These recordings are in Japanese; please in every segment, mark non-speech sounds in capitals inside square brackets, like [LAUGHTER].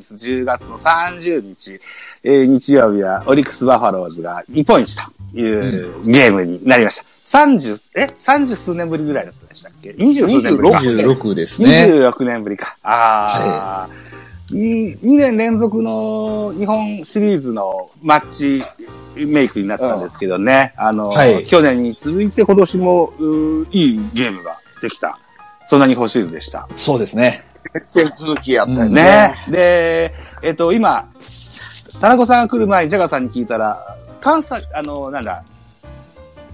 10月の30日、えー日曜日はオリックスバファローズが日本一というゲームになりました。30、え ?30 数年ぶりぐらいだったでしたっけ ?20 数年ぶりか。26ですね。26年ぶりか。ああ、2年連続の日本シリーズのマッチメイクになったんですけどね。あの、はい去年に続いて今年もういいゲームができた。そんな日本シリーズでした。そうですね。決戦続きやったんですねね。。で、えっと、今、田中さんが来る前にジャガさんに聞いたら、関西、あの、なんだ、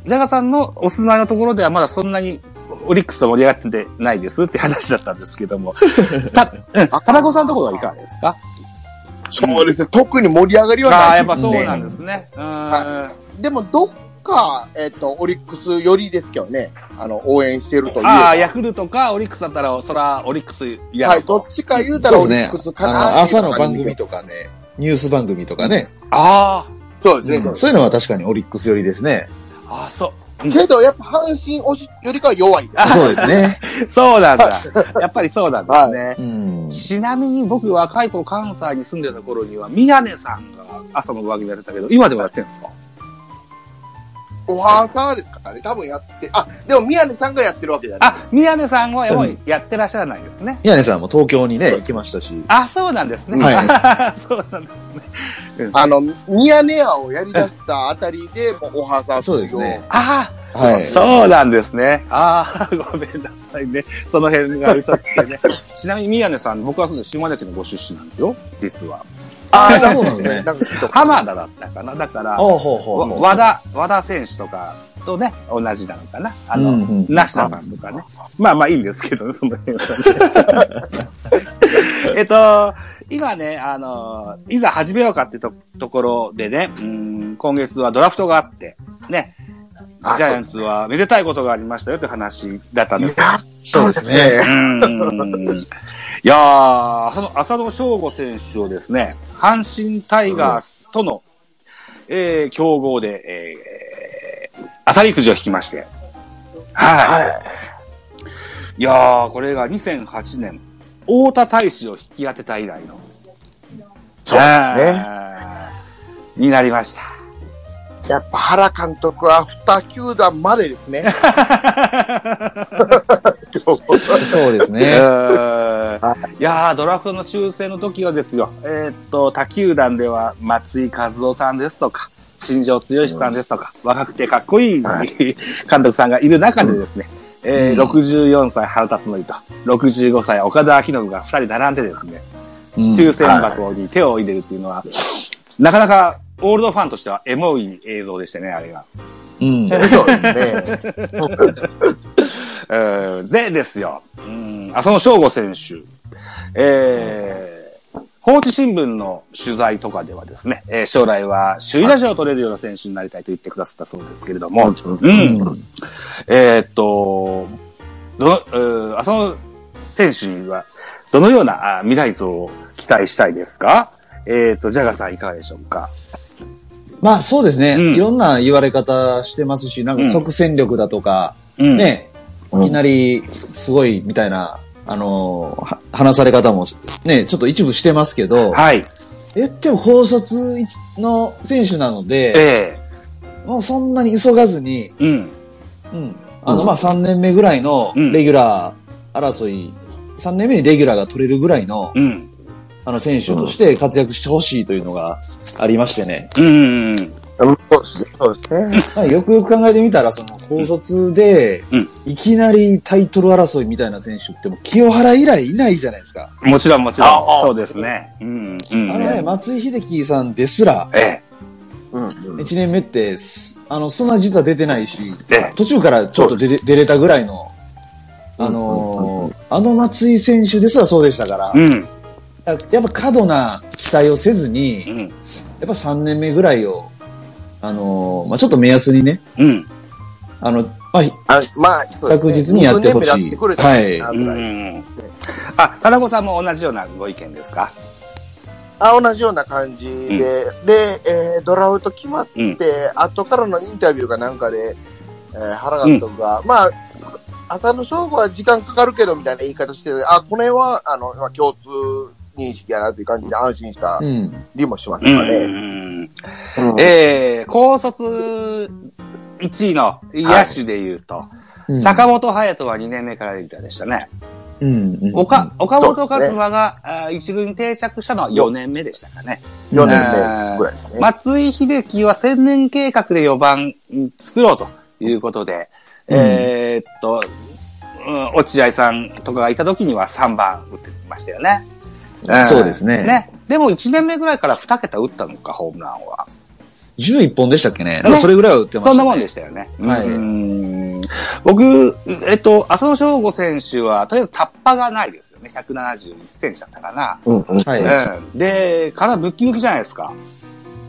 ジャガさんのお住まいのところではまだそんなにオリックスと盛り上がっててないですって話だったんですけども、[LAUGHS] た、うん、田中さんのところはいかがですか？そうですね。特に盛り上がりはああ、ないですね。やっぱそうなんですね。うん。はでも、どっか、えっ、と、オリックス寄りですけどね。あの、応援してるという。ああ、ヤクルトかオリックスだったら、そら、オリックスやはい。どっちか言うたらオリックス。かあなの、朝の番組と。とかね、ニュース番組とかね。あそうですね。うんそういうのは確かにオリックス寄りですね。あ、ああ、そう。けど、やっぱ阪神推しよりかは弱いでそうですね。[LAUGHS] そうなんだ。やっぱりそうなんですね。うん。ちなみに僕若い頃関西に住んでた頃には宮根さんが朝の番組やってたけど、今でもやってるんですか？オハーサーですからね。多分やって、あ、でも宮根さんがやってるわけじゃないあ、宮根さんはもうやってらっしゃらないですね。宮根さんも東京にね、行きましたし。あ、そうなんですね。は [LAUGHS] そうなんですね。うんあの、ミヤネ屋をやり出したあたりで、もうオハーサーそうですね。あはい。そうなんですね。ああ、ごめんなさいね。その辺が歌ってね。ちなみに宮根さん、僕は住んで島根県のご出身なんですよ。実は。ああ、そうなんですね。なんか浜田だったかな。だから、ほうほうほうほう。和田、和田選手とかとね、同じなのかな。あの、うんうん梨田さんとかね。まあまあいいんですけどね、その辺はね。[LAUGHS] えっと、今ね、あの、いざ始めようかってとところでね、うん今月はドラフトがあって、ね、ジャイアンツはめでたいことがありましたよって話だったんですよ。そうですね。うんいやー、その浅野翔吾選手をですね、阪神タイガースとの、えー、競合で、えー、当たりくじを引きまして。はい。いやー、これが2008年、太田大使を引き当てた以来の。そうですね。になりました。やっぱ原監督は2球団までですね。[LAUGHS] [LAUGHS] そうですね。えーいやー、ドラフトの抽選の時はですよ、えーっと、他球団では松井和夫さんですとか、新庄剛志さんですとか、若くてかっこいい [LAUGHS] 監督さんがいる中でですね、えーうん。64歳原辰徳と、65歳岡田明信が2人並んでですね、うん。抽選箱に手を入れるっていうのは、なかなかオールドファンとしてはエモい映像でしたね、あれが。うん。[LAUGHS] そうですね。えーでですよ、うん、浅野翔吾選手、えー、放置新聞の取材とかではですね、えー将来は首位打者を取れるような選手になりたいと言ってくださったそうですけれども、うん、えーっと、どの、えー浅野選手には、どのようなあ未来像を期待したいですか？えーっと、ジャガさんいかがでしょうか？まあそうですね。うん。いろんな言われ方してますし、なんか即戦力だとか、うん。ね、いきなりすごいみたいな、あの話され方もね、ちょっと一部してますけど、はい。言っても高卒一の選手なので、えもうそんなに急がずに、えうん。うん。あの、まあ、3年目ぐらいのうんレギュラー争い、3年目にレギュラーが取れるぐらいの、うん。あの、選手として活躍してほしいというのがありましてね。うん。そうですね。そうですね。[LAUGHS] まあよくよく考えてみたら、その、高卒でうん、いきなりタイトル争いみたいな選手ってもう清原以来いないじゃないですか。もちろんもちろん。ああそうですね。うん。うん。あのね、松井秀喜さんですら、ええ。うん。1年目って、すあの、そんな実は出てないしええ、途中からちょっと出れ出れたぐらいの、あのーあの松井選手ですらそうでしたから、うん。やっぱ過度な期待をせずに、やっうん。ぱ3年目ぐらいを、あのーまあちょっと目安にね、うん。あの、まあ、あまあ、ね。確実にやってほしい。はい。あ、田中さんも同じようなご意見ですか？あ同じような感じで、で、えードラフト決まって、うん。後からのインタビューかなんかで、えー原監督が、まあ、浅野翔吾は時間かかるけど、みたいな言い方してて、あ、この辺は、あの、まあ共通認識やなっていう感じで安心したうん。りもしますうんかね。うんうんえー、高卒1位の野手で言うと、うん坂本勇人は2年目からレギュラーでしたね。うん。うん岡、岡本和馬が、あー一軍に定着したのは4年目でしたかね。4年目ぐらいですね。松井秀喜は千年計画で4番作ろうということで、うんえーっと、うん、落合さんとかがいた時には3番打ってましたよね。んそうですねね。でも1年目ぐらいから2桁打ったのか、ホームランは。11本でしたっけねなんかそれぐらいは打ってました、ね。そんなもんでしたよね。はいうん僕、えっと、浅野翔吾選手は、とりあえずタッパがないですよね。171センチだったかな。うんうんはい。うん。で、体ムッキムキじゃないですか。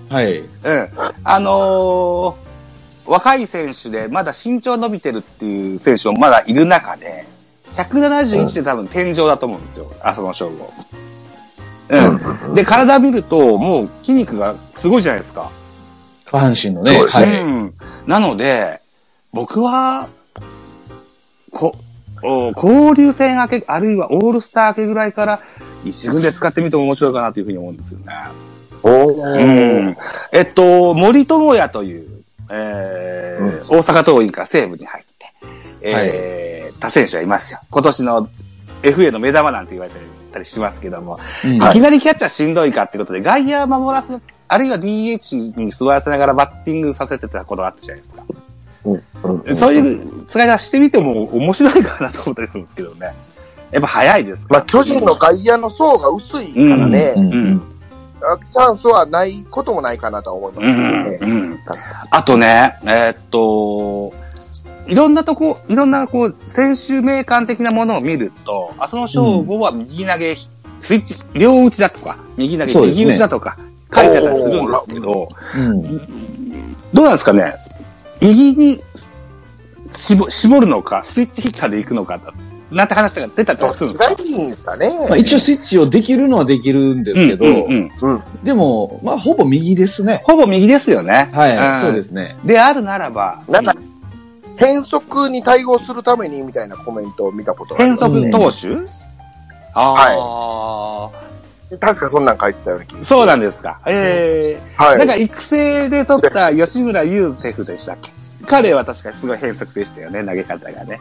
はい。うん。あのー若い選手でまだ身長伸びてるっていう選手もまだいる中で、171で多分天井だと思うんですよ、浅野翔吾。うん。で、体見ると、もう筋肉がすごいじゃないですか。下半身のね。そうですねはい。うん。なので、僕は、こ、お交流戦明け、あるいはオールスター明けぐらいから、一軍で使ってみても面白いかなというふうに思うんですよね。おうーん。えっと、森友哉という、えー大阪桐蔭から西武に入って、えーた選手はいますよ。今年の FA の目玉なんて言われたりしますけども、うんいきなりキャッチャーしんどいかってことで、外野守らす、あるいは DH に座らせながらバッティングさせてたことがあったじゃないですか。うんうんそういう使い方してみても面白いかなと思ったりするんですけどね。やっぱ早いですからまあ、巨人の外野の層が薄いからね、うんうん。チャンスはないこともないかなとは思いますうんけどね。うんあとね、えーっと、いろんなとこ、いろんなこう、選手名鑑的なものを見ると、浅野翔吾は右投げ、スイッチ、両打ちだとか、右投げ、右打ちだとか、書いてあったりするんですけど、うん。どうなんですかね？右に絞絞るのか、スイッチヒッターで行くのか、なんて話が出たりとかするんですか？ですかね。まあ、一応スイッチをできるのはできるんですけど、うんうんうんうん。でも、まあ、ほぼ右ですね。ほぼ右ですよね。はい、んそうですね。であるならば、なんか、変則に対応するためにみたいなコメントを見たことがあり変ます、ね。則投手、あ確かそんなん書いてたような気があ、そうなんですか。ええはい。なんか育成で取った吉村優セフでしたっけ？彼は確かにすごい変則でしたよね、投げ方がね。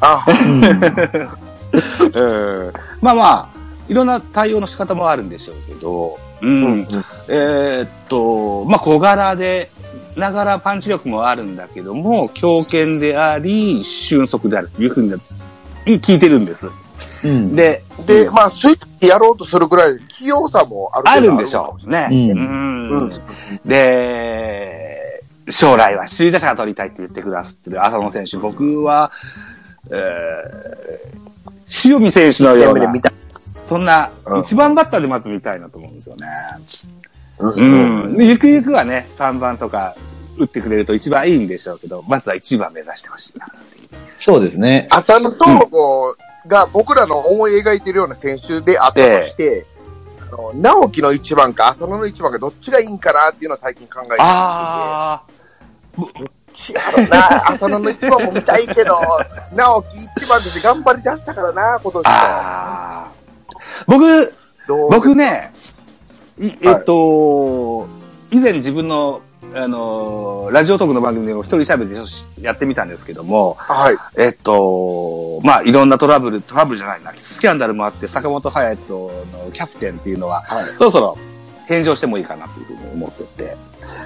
あ、[LAUGHS] うん。まあまあ、いろんな対応の仕方もあるんでしょうけど、うん。うん。えーっと、まあ小柄で、ながらパンチ力もあるんだけども、強肩であり、俊足であるというふうに聞いてるんです。うん。で、で、まあ、スイッチやろうとするぐらい、器用さもあるあるんでしょうね。うんうんうん。で、将来は首位打者が取りたいって言ってくださってる浅野選手、僕は、えー、塩見選手のような。そんなうん一番バッターでまず見たいなと思うんですよね。う。うんん。でゆくゆくはね、3番とか打ってくれると一番いいんでしょうけど、まずは1番目指してほしいな。そうですね。浅野東吾が僕らの思い描いてるような選手であったとして、あの直樹の一番か浅野の一番かどっちがいいんかなっていうのを最近考えてまあな、浅野の一番も見たいけど、直樹一番として頑張り出したからな、今年あ、は。ああ。僕、僕ね、いえっと、以前自分の、あのーラジオトークの番組でも一人喋りでやってみたんですけども、はい。えっと、まあ、いろんなトラブル、トラブルじゃないな、スキャンダルもあって、坂本勇人のキャプテンっていうのは、はい。そろそろ返上してもいいかなというふうに思ってて。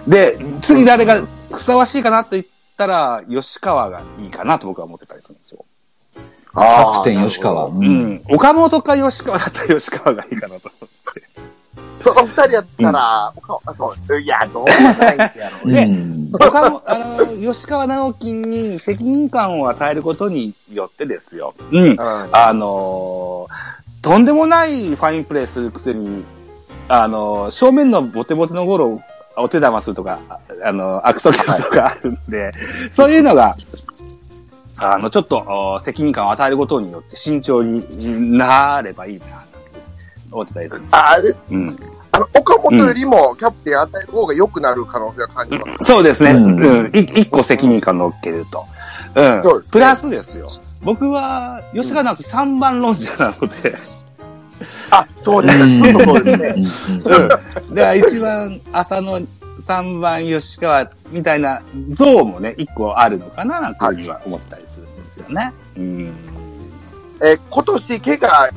で、次誰がふさわしいかなと言ったら、吉川がいいかなと僕は思ってたりするんですよ。キャプテン吉川。う。うんん。岡本か吉川だったら吉川がいいかなと。その二人やったら、おかあそう、いや、どうもないんやろうね。うん岡本、あの、吉川直樹に責任感を与えることによってですよ。うん。うんあのーとんでもないファインプレーするくせに、あのー正面のボテボテのゴロをお手玉するとか、ああの、悪送球するとかあるんで、そういうのが、あの、ちょっとお責任感を与えることによって慎重になればいいな、と思ってたりするんです。あでうん。あの、岡本よりもキャプテン与える方が良くなる可能性は感じます。そうですね。ううんん。い一個責任感乗っけると。うん。そうですねプラスですよ。僕は、吉川直樹3番論者なので、あ、そうですね。そうですね。うんうん。だから一番朝の3番吉川みたいな像もね、一個あるのかななんていうふうには思ったりするんですよね。うん。えー今年、怪我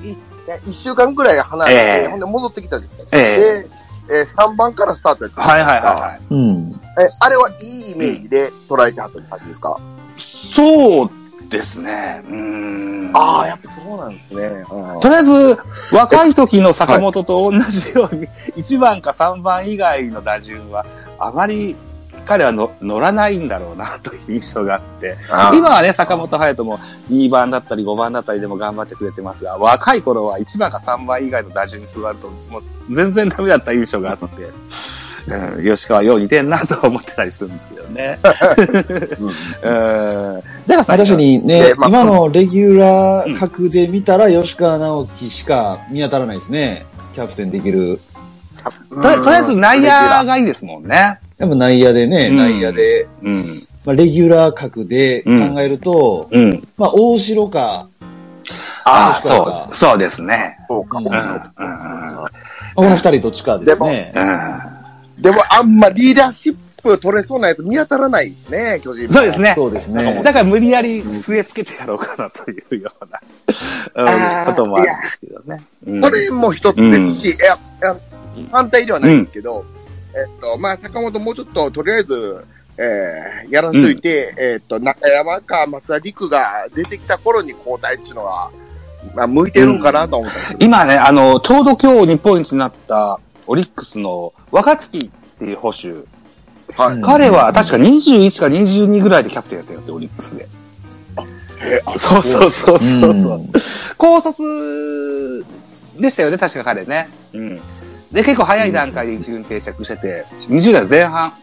い、一週間ぐらい離れて、ええほんで戻ってきたじゃないですで、えー、3番からスタートやったはい。はいはいはい。うん。え、あれはいいイメージで捉えてはった感じですか、そうですね。うん。ああ、やっぱそうなんですね。うんとりあえず、若い時の坂本と同じように、1番か3番以外の打順は、あまり彼はの乗らないんだろうなという印象があって、今はね、坂本隼人も2番だったり5番だったりでも頑張ってくれてますが、若い頃は1番か3番以外の打順に座ると、もう全然ダメだった印象があって、うん、吉川よう似てんなと思ってたりするんですけどね。うん。じゃあまあ確かにねで、まあ今のレギュラー格で見たら吉川直樹しか見当たらないですね。キャプテンできる。とりとりあえず内野がいいですもんね。やっぱ内野でね、うん内野で、うん。まあレギュラー格で考えると、うん。まあ大城か、ああ、そう、そうですね。そうか。うんうん。うん。まあこの二人どっちかですね。でも、あんまリーダーシップ取れそうなやつ見当たらないですね、巨人もそうですね。そうですね。だから無理やり据え付けてやろうかなというような、[LAUGHS] こともあるんですけどね。うんそれも一つですし、いや、いや反対ではないんですけど、えっと、まあ、坂本もうちょっと、とりあえず、えー、やらしといて、えっと、中山か増田陸が出てきた頃に交代っていうのは、まあ、向いてるんかなと思ったんですよ。今ね、あの、ちょうど今日日本一になったオリックスの若月っていう捕手。はい。うん彼は確か21か22ぐらいでキャプテンやってるんですよ、オリックスで。そうそうそうそうそう。うん高卒でしたよね、確か彼ね。うん。で、結構早い段階で一軍定着してて、20代前半。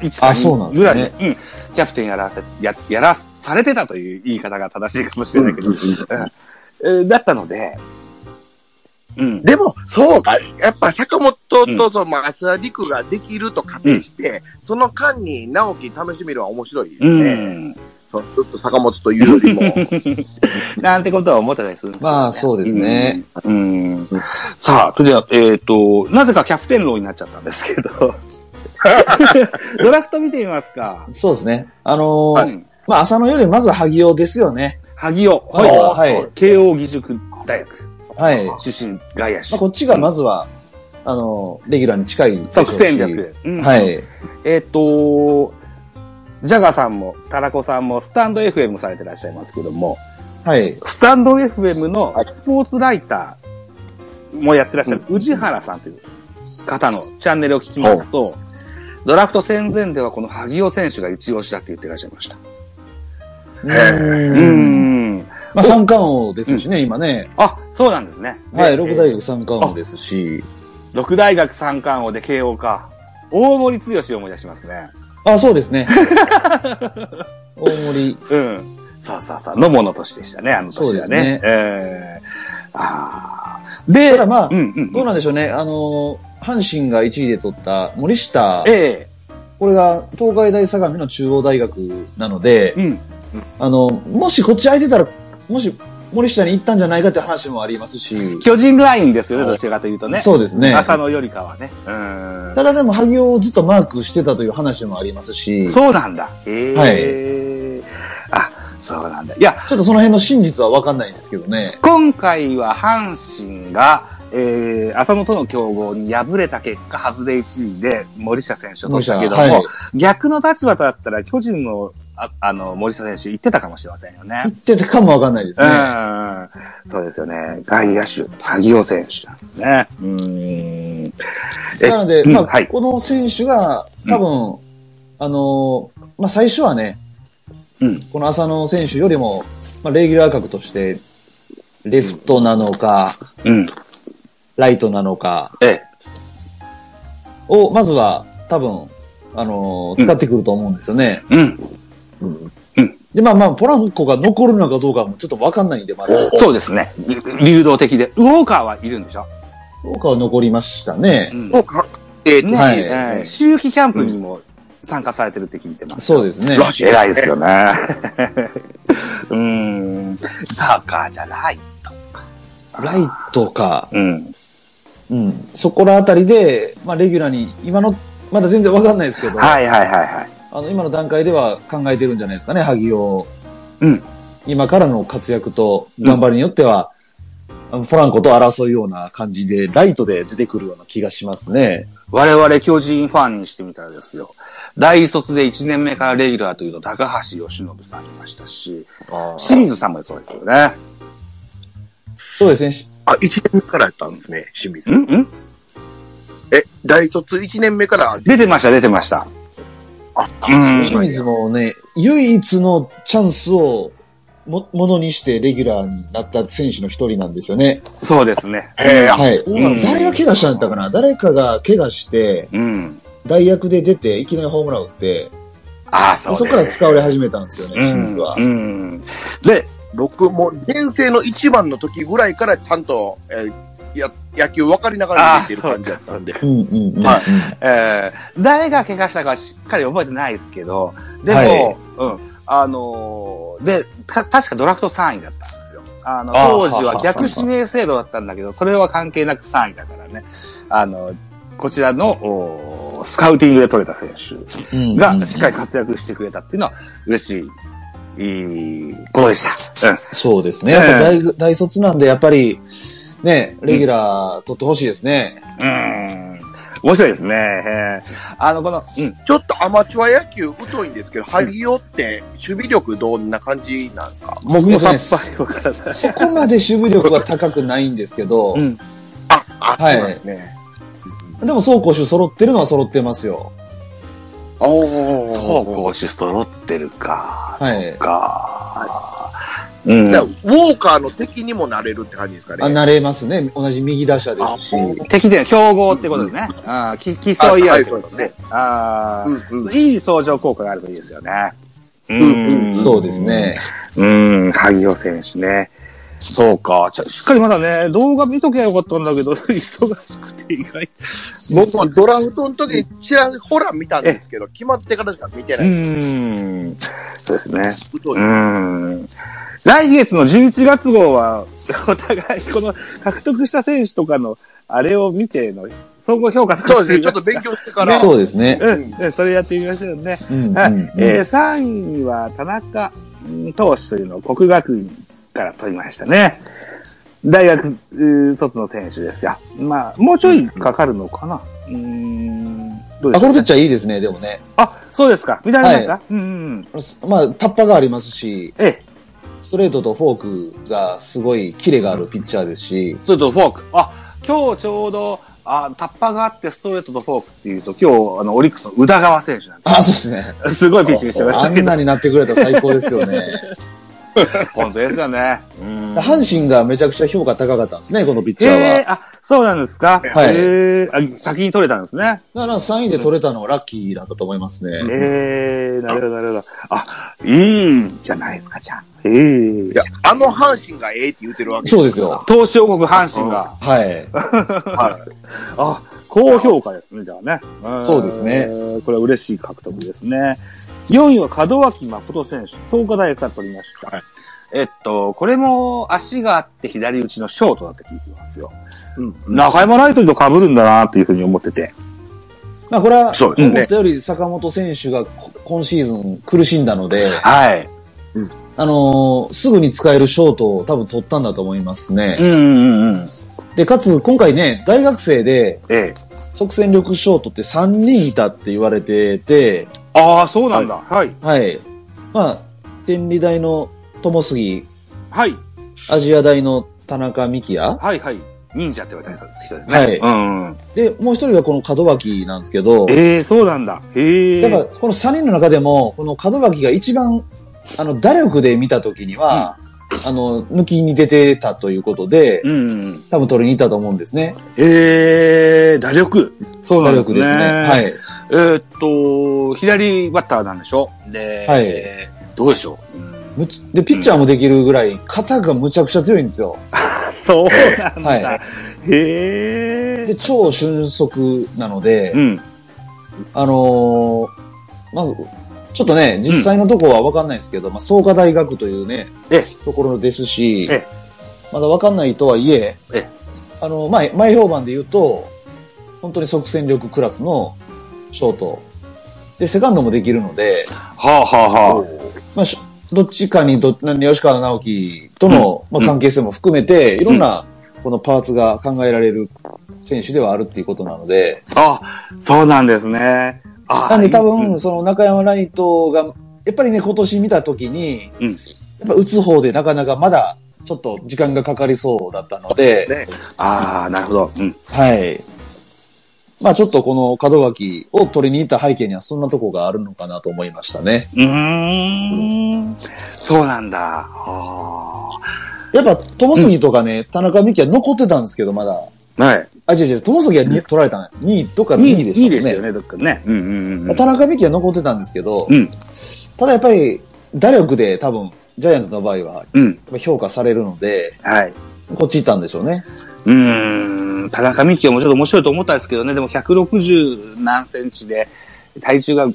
1あそうなんですねぐらいで、うん。キャプテンやらせ、や、やらされてたという言い方が正しいかもしれないけど、だったので、うん。でも、そうか、やっぱ坂本と、その、まあ、増田陸ができると仮定して、その間に直樹試してみるのは面白いですうね。ん。そうちょっと坂本というよりも。[LAUGHS] なんてことは思ってたりするんですけどねまあそうですね。うん。うんさあ、それでは、えっ、と、なぜかキャプテンローになっちゃったんですけど、[LAUGHS] ドラフト見てみますか。そうですね。あのーはいまあ朝のよりまずは萩尾ですよね。萩尾。はい。慶応義塾大学はい。ま出身外野手。あこっちがまずは、あのーレギュラーに近い即戦力。うんはい。えっ、と、ジャガーさんも、タラコさんも、スタンド FM されてらっしゃいますけども、はい。スタンド FM のスポーツライターもやってらっしゃる宇治原さんという方のチャンネルを聞きますと、ドラフト戦前ではこの萩尾選手が一押しだって言ってらっしゃいました。うん。ん。まあ三冠王ですしね、今ね。あ、そうなんですね。はい。で六大学三冠王ですし。六大学三冠王で慶応か。大森剛を思い出しますね。あ、そうですね。[LAUGHS] 大森。うん。そうそうそう。のもの年でしたね、あの年はね。そうですねええああ。で、ただまあうんうん。どうなんでしょうね。あのー阪神が1位で取った森下、えこれが東海大相模の中央大学なのでえ、うん。あの、もしこっち空いてたら、もし森下に行ったんじゃないかって話もありますし、巨人ラインですよね、どちらかというとね。そうですね。朝のよりかはね。うん。ただでも萩尾をずっとマークしてたという話もありますし、そうなんだ。へえ。あ、そうなんだ。いや、ちょっとその辺の真実はわかんないんですけどね。今回は阪神が、えー、浅野との競合に敗れた結果、外れ1位で森下選手を取ったけども、はい。逆の立場だったら巨人の、ああの、森下選手言ってたかもしれませんよね言。ってたかもわかんないですね。うん。そうですよね。外野手、萩尾選手なんですね。うん。えなので、まあ、うんはいこの選手が、多分、あのーまあ、最初はね、うん。この浅野選手よりも、まあ、レギュラー格として、レフトなのか、うん。ライトなのかええ。を、まずは、多分、あのー使ってくると思うんですよね。うん。で、まあまあ、ポランコが残るのかどうかもちょっとわかんないんで、まだ。そうですね。流動的で。ウォーカーはいるんでしょ？どうかは残りましたね。んそうか。えー、ね、はいえー秋季キャンプにも参加されてるって聞いてます。そうですね。偉いですよね。[LAUGHS] うーん。サーカーじゃないとか。あライトか、うん。うん、そこらあたりで、まあ、レギュラーに、今の、まだ全然わかんないですけど、はいはいはいはい。あの、今の段階では考えてるんじゃないですかね、萩尾。うん。今からの活躍と頑張りによっては、あのポランコと争うような感じで、ライトで出てくるような気がしますね。我々巨人ファンにしてみたらですよ。大卒で1年目からレギュラーというと高橋由伸さんいましたし、清水さんもそうですよね。そうですね。しあ、1年目からやったんですね、清水。んんえ、大卒1年目から、出てました、出てました。あ、うん清水もね、唯一のチャンスをも、ものにしてレギュラーになった選手の一人なんですよね。そうですね。へえ、あはい。うん誰が怪我したんだったかな？誰かが怪我して、うん。代役で出て、いきなりホームラン打って、ああ、そうそこから使われ始めたんですよね、清水は。うん。うんで、僕も前世の一番の時ぐらいからちゃんと、えーや、野球分かりながら見てる感じだったんで。うんうんうん。はいえー誰が怪我したかしっかり覚えてないですけど、でも、はいうん。あのーで、た、確かドラフト3位だったんですよ。あの、当時は逆指名制度だったんだけど、それは関係なく3位だからね。あの、こちらの、おスカウティングで取れた選手うんがしっかり活躍してくれたっていうのは嬉しいことでした。うん。そうですね。やっぱ大、大卒なんで、やっぱり、ね、レギュラー取ってほしいですね。うーん。面白いですね。えーあの、この、うん。ちょっとアマチュア野球疎いんですけど、萩尾って守備力どんな感じなんですか？僕もさっぱり。そこまで守備力は高くないんですけど、うん。あ、あ、はいそうですね。でも走攻守揃ってるのは揃ってますよ。おそう、攻守揃ってるか。はい。そうか。うん。じゃあウォーカーの敵にもなれるって感じですかね。あ、慣れますね。同じ右打者ですし。あ敵で競合ってことですね。ああ、き競い合うってことね。ああ、うんうん。いい相乗効果があるといいですよね。うんうんそうですね。うん、萩尾選手ね。そうか。ちょしっかりまだね、動画見ときゃよかったんだけど、[LAUGHS] 忙しくて意外。僕もドラフトの時にちらほら見たんですけど、決まってからしか見てなうい。ん。そうですね。うん。来月の11月号は、[LAUGHS] お互いこの獲得した選手とかの、あれを見ての、総合評価とかそうですね、ちょっと勉強してから。そうですね。うん、うんそれやってみましょうね。うんはい。うんえー、3位には田中うん投手というのを国学院から取りましたね。大学卒の選手ですよ。まあ、もうちょいかかるのかな。うーん。どうであ、しょう、ねこのピッチャーいいですね、でもね。あ、そうですか。見られました、うんうんうん。まあ、タッパがありますし、ええ、ストレートとフォークがすごいキレがあるピッチャーですし、それとフォーク。あ、今日ちょうど、あ、タッパがあってストレートとフォークっていうと、今日、あの、オリックスの宇田川選手なんであ、そうですね。す。[LAUGHS] すごいピッチングしてましたけどあんな。になってくれたら最高ですよね。[LAUGHS] 本当ですよね。うん阪神がめちゃくちゃ評価高かったんですね、このピッチャーは。へえ、あ、そうなんですか？はいへえ、あ、先に取れたんですね。だから3位で取れたのはラッキーだったと思いますね。ええなるほど、なるほど。あ、いいんじゃないですか、じゃあ。ええいや、あの阪神がええって言ってるわけそうですよ。東証国阪神が。はい。[LAUGHS] はい。あ、高評価ですね、じゃあね。ん [LAUGHS] そうですね。これは嬉しい獲得ですね。4位は門脇誠選手。創価大学から取りました。はいえっと、これも足があって左打ちのショートだって聞いてますよ。うん。中山ライトと被るんだなというふうに思ってて。まあこれは、そうですね思ったより坂本選手がこ今シーズン苦しんだので、はい。あのーすぐに使えるショートを多分取ったんだと思いますね。うんうんうん。で、かつ今回ね、大学生でええ。即戦力ショートって3人いたって言われてて、ああ、そうなんだ。はい。はい。まあ、天理大の友杉、はい。アジア大の田中幹也はいはい。忍者って言われた人ですね。はいうんうん。で、もう一人がこの門脇なんですけど、ええそうなんだ。へえ。やっぱこの3人の中でも、この門脇が一番、あの、打力で見たときには、あの、抜きに出てたということで、うんうん。多分取りに行ったと思うんですね。ええ打力。そうな打んですね。力ですね。はい。えーっと、左バッターなんでしょ？で、はいどうでしょう、で、ピッチャーもできるぐらい、肩がむちゃくちゃ強いんですよ。あ、そうなんだ。はへえ。で、超俊足なので、うん。あのーまず、ちょっとね、実際のとこはわかんないですけど、まあ、創価大学というね、ええ。ところですし、えまだわかんないとはいえ、えあの、前、前評判で言うと、本当に即戦力クラスのショート。で、セカンドもできるので、はあはあはまあ、しどっちかにど、な吉川直樹との、うん。まあ、関係性も含めて、いろんな、このパーツが考えられる選手ではあるっていうことなので、あ。あ、そうなんですね。あなんで多うん分、その中山ライトが、やっぱりね、今年見たときに、うんやっぱ打つ方でなかなかまだ、ちょっと時間がかかりそうだったので、ね。ああ、なるほど。うん。はい。まあちょっとこの門脇を取りに行った背景にはそんなとこがあるのかなと思いましたね。うーん。そうなんだ。あやっぱ、友杉とかね、田中美希は残ってたんですけど、まだ。あ。はい。あ、違う違う、友杉はに取られたね。2位とか2 2位でしたいいですよね、どっかね。うんうんうん。田中美希は残ってたんですけど、うん。ただやっぱり、打力で多分、ジャイアンツの場合は、うん。評価されるので、はい。こっち行ったんでしょうね。うーん。田中美希はもちょっと面白いと思ったんですけどね、でも160何センチで、体重が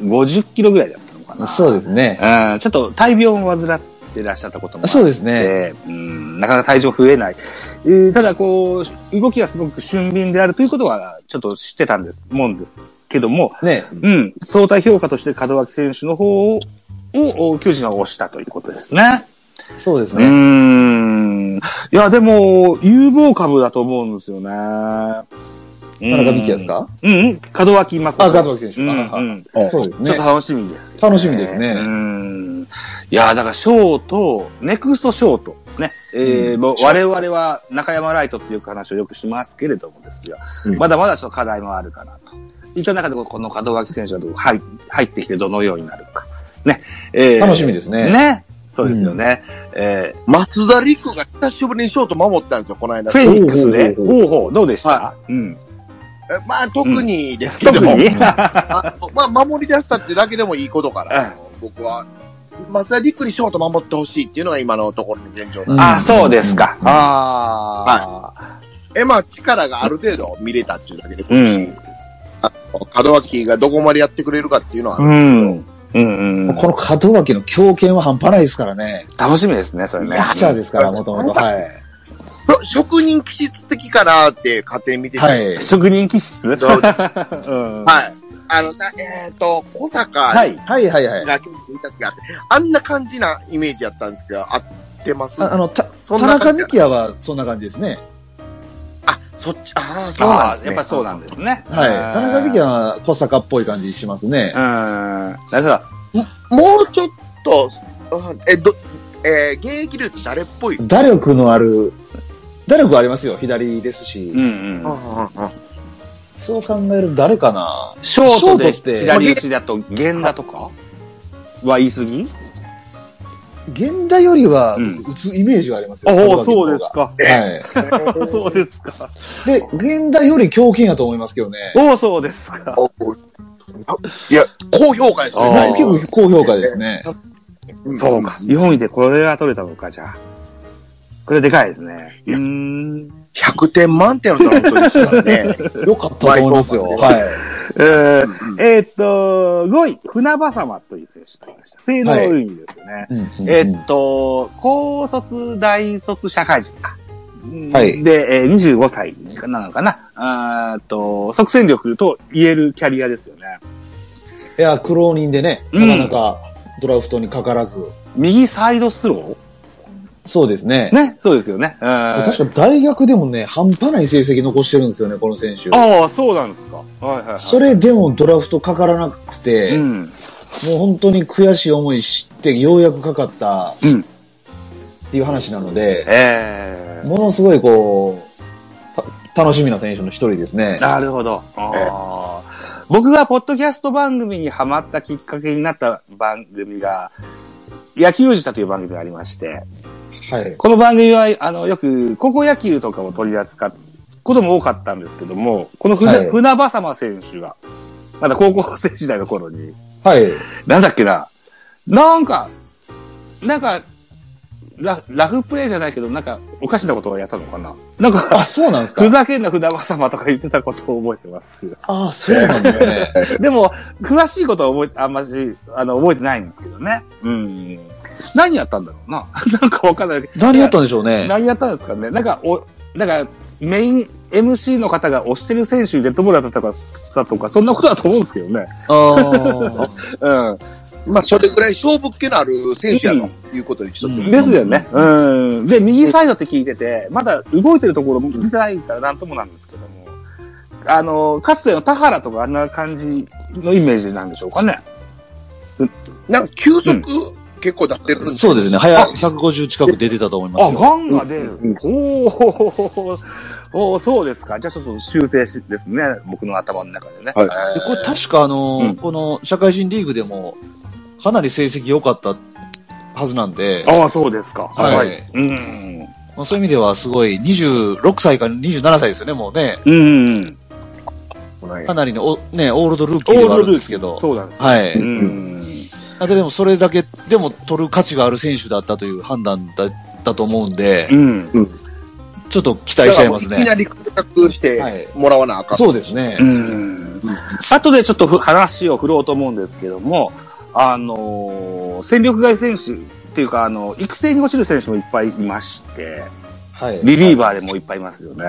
50キロぐらいだったのかな。そうですね。うん。ちょっと大病を患ってらっしゃったこともあってそうですね。うん、なかなか体重増えない。えーただ、こう、動きがすごく俊敏であるということは、ちょっと知ってたんです、もんですけども、ね。うん、相対評価として門脇選手の方を、を、球児が押したということですね。そうですね。ん。いや、でも、有望株だと思うんですよね。田田中美希ですか？うん、うん、門脇誠。あ、門脇選手。うん、あうん。そうですねちょっと。楽しみですよ、楽しみですねうん。いや、だから、ショート、ネクストショート。ね。えーうんもう我々は中山ライトっていう話をよくしますけれどもですよ。うんまだまだちょっと課題もあるかなと。いった中で、この門脇選手がどう入入ってきてどのようになるか。ね。えー楽しみですねね。そうですよね。え松田陸が久しぶりにショート守ったんですよ、この間。ーフェニックスで、ほうほうどうでした、はうん。えまあ、特にですけども、特に [LAUGHS] あまあ、守り出したってだけでもいいことから、僕は、松田陸にショート守ってほしいっていうのが今のところの現状なんでうんあ、そうですか。ああ、え、まあ、力がある程度見れたっていうだけで、うんあの門脇がどこまでやってくれるかっていうのは、うん。うんうん。この門脇の強肩は半端ないですからね。楽しみですね、それね。ピッチャーですから、もともと。はい。そ職人気質的かなって勝手に見てて、はい。職人気質？そう [LAUGHS] うん。はい。あの、なえっ、と、小坂はい。はいはいはい。が見た時があって、あんな感じなイメージやったんですけど、合ってます？ああの、た、そん田中な感じ幹也はそんな感じですね。あ、そっち、ああ、そうなんああ、ですね。やっぱそうなんですね。はい。田中幹也は。は小坂っぽい感じしますねう。ん。なるほど。もうちょっと、うんえ、ど、えー現役で誰っぽい？打力のある、打力ありますよ。左ですし。うんうん。うんそう考えると誰かな？ショートで左打ちだと源田とか？は言い過ぎ？源田よりはうん打つイメージがありますよ。おお、門脇の方がそうですか。はい。[LAUGHS] そうですか。で、源田より強肩やと思いますけどね。おお、そうですか。おいや、高評価ですね。はい結構高評価ですね。そうか。4位でこれが取れたのか、じゃあ。これでかいですね。いうん。100点満点のドラフトですからね。[LAUGHS] よかったと思いますよ。はい。えー、えーっと、5位、船場様という選手がいました。性能いいですよね。うんえーっと、高卒、大卒、社会人か。はいで、えー、25歳なのかな。あーっと、即戦力と言えるキャリアですよね。いや、苦労人でね、うんなかなかドラフトにかからず。右サイドスロー？そうですね。ね、そうですよね。うん確か大学でもね、半端ない成績残してるんですよね、この選手。ああ、そうなんですか。はいはい、はい。それでもドラフトかからなくて、うん。もう本当に悔しい思いして、ようやくかかったうん。っていう話なので、ええものすごいこう、た楽しみな選手の一人ですね。なるほど。僕がポッドキャスト番組にハマったきっかけになった番組が、野球自体という番組がありまして、はい。この番組は、あの、よく高校野球とかを取り扱うことも多かったんですけども、この船,、はい船場様選手が、まだ高校生時代の頃に、はい。なんだっけな、なんか、なんか、ララフプレイじゃないけど、なんか、おかしなことをやったのかな？なんか、あ、そうなんですか？ふざけんな船場様とか言ってたことを覚えてます。あ、そうなんですね。[LAUGHS] でも、詳しいことは覚え、あんまり、あの、覚えてないんですけどね。うん。何やったんだろうな。[LAUGHS] なんかわかんない。何やったんでしょうね。何やったんですかね。なんか、お、なんか、メイン MC の方が推してる選手にデッドボールだったとか、だとか、そんなことだと思うんですけどね。ああ。[LAUGHS] うん。まあ、それぐらい勝負っ気のある選手やということにしとってうんですよね。うん。で、右サイドって聞いてて、まだ動いてるところも見てないからなんともなんですけども、あの、かつての田原とかあんな感じのイメージなんでしょうかね。なんか、球速、結構出ってるんそうですね。早150近く出てたと思いますあ、よ。ガンが出る。うんおーおーそうですか。じゃあちょっと修正しですね。僕の頭の中でね。はいでこれ確かあの、うんこの社会人リーグでも、かなり成績良かったはずなんで、ああ、そうですか。はいうん。まあ、そういう意味ではすごい、26歳か27歳ですよね、もうね。うん。かなりのお、ね、オールドルーキーではあるんですけど。そうなんです。はい。うん。あとでもそれだけでも取る価値がある選手だったという判断だったと思うんでう、ん。ちょっと期待しちゃいますね。いきなり活躍してもらわなあかん。そうですね。うん。後でちょっとふ話を振ろうと思うんですけども、あのー戦力外選手っていうか、あの、育成に落ちる選手もいっぱいいまして、はい。リリーバーでもいっぱいいますよね。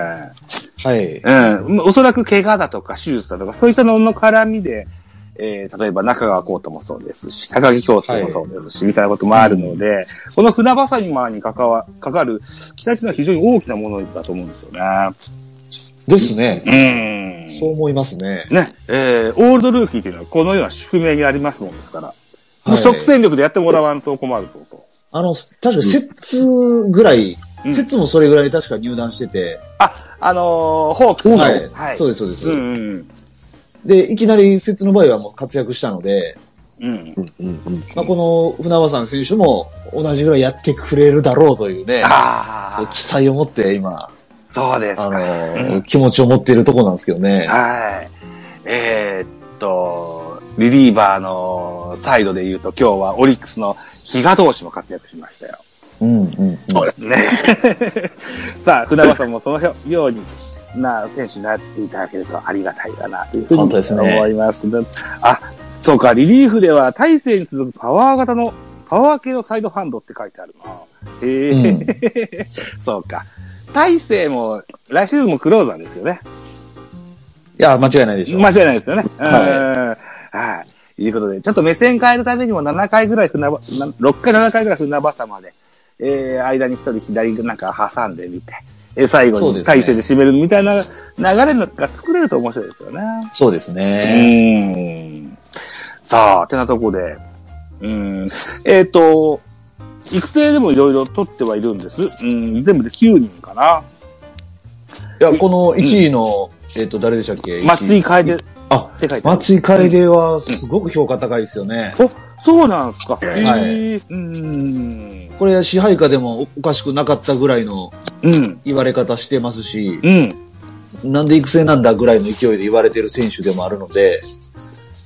はい。うん。おそらく怪我だとか手術だとか、そういったのの絡みで、えー、例えば中川コートもそうですし、高木京介もそうですし、みたいなこともあるので、この船場マに関わ、かかる期待というのは非常に大きなものだと思うんですよね。ですね。うん。そう思いますね。ね、えー、オールドルーキーというのはこのような宿命にありますもんですから、はい即戦力でやってもらわんと困ると。あの、確か、セッツぐらい、うんセッツもそれぐらい確か入団してて、あ、あのー、ホークスの、はい。はい。そうです、そうです。うんうんで、いきなりセッツの場合はもう活躍したので、うん。うん。うんうんうんまあ、この船場さん選手も同じぐらいやってくれるだろうというね、ああ、期待を持って今、そうですか。あのーうん気持ちを持っているところなんですけどね。はい。えーっと、リリーバーのサイドで言うと今日はオリックスの比嘉投手も活躍しましたよ。うん、うん、うん。ね。[LAUGHS] さあ、船場さんもそのようにな選手になっていただけるとありがたいかなというふうに思います。あ、そうか、リリーフでは大勢に続くパワー型の、パワー系のサイドハンドって書いてあるな。へえ、うん [LAUGHS] そうか。大勢も、来シーズンもクローザーですよね。いや、間違いないでしょう。間違いないですよね。うんははい。いうことで、ちょっと目線変えるためにも7回ぐらい船場、な6回7回ぐらい船場様で、えー、間に一人左なんか挟んでみて、えー、最後に体勢で締めるみたいな流れが作れると面白いですよね。そうですうね。ーん。さあ、てなとこで、うーん。えっ、と、育成でもいろいろ取ってはいるんです。うん、全部で9人かな。いや、この1位の、えっと、誰でしたっけ？松井楓ってあ、書いてある。松井楓はすごく評価高いですよね。お、そうなんですか。へはいーうーん。これ支配下でもおかしくなかったぐらいのうん。言われ方してますし、うん。なんで育成なんだぐらいの勢いで言われてる選手でもあるので、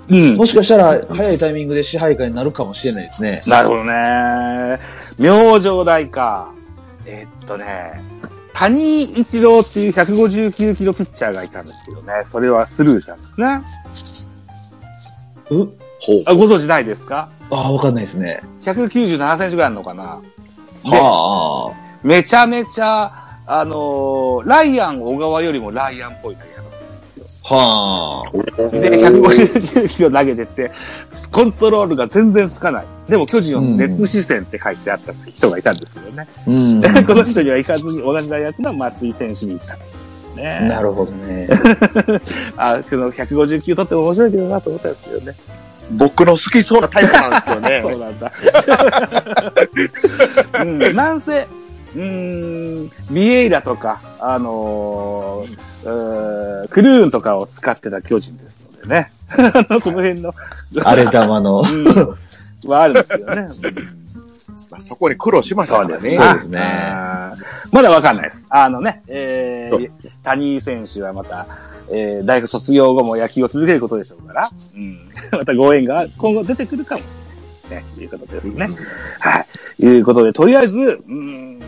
うん。もしかしたら早いタイミングで支配下になるかもしれないですね。なるほどね。明星大か。えーっとね、谷一郎っていう159キロピッチャーがいたんですけどね、それはスルーしたんですね。う？ほう。あ、ご存知ないですか？ああ、わかんないですね。?197 センチぐらいあるのかなではめちゃめちゃ、あのーライアン小川よりもライアンっぽい投げ方するんですよ。あ。はあ。で、159キロ投げてて、コントロールが全然つかない。でも巨人を熱視線って書いてあった人がいたんですけどね。うん。[LAUGHS] この人には行かずに同じ大学の松井選手に行ったんですね。なるほどね。[LAUGHS] あ、その159取っても面白いけどなと思ったんですけどね。僕の好きそうなタイプなんですけどね。[LAUGHS] そうなんだ。うん、なんせ、うーん、ビエイラとか、あのークルーンとかを使ってた巨人ですのでね。[LAUGHS] その辺の、荒れ玉の。うん、はあるんですよね。まあそこに苦労しましたからね。そうですねまだわかんないです。あのね、えー谷井選手はまた、えー、大学卒業後も野球を続けることでしょうから、うん。[LAUGHS] またご縁が今後出てくるかもしね、いうことですね。はい。いうことで、とりあえず、うーん、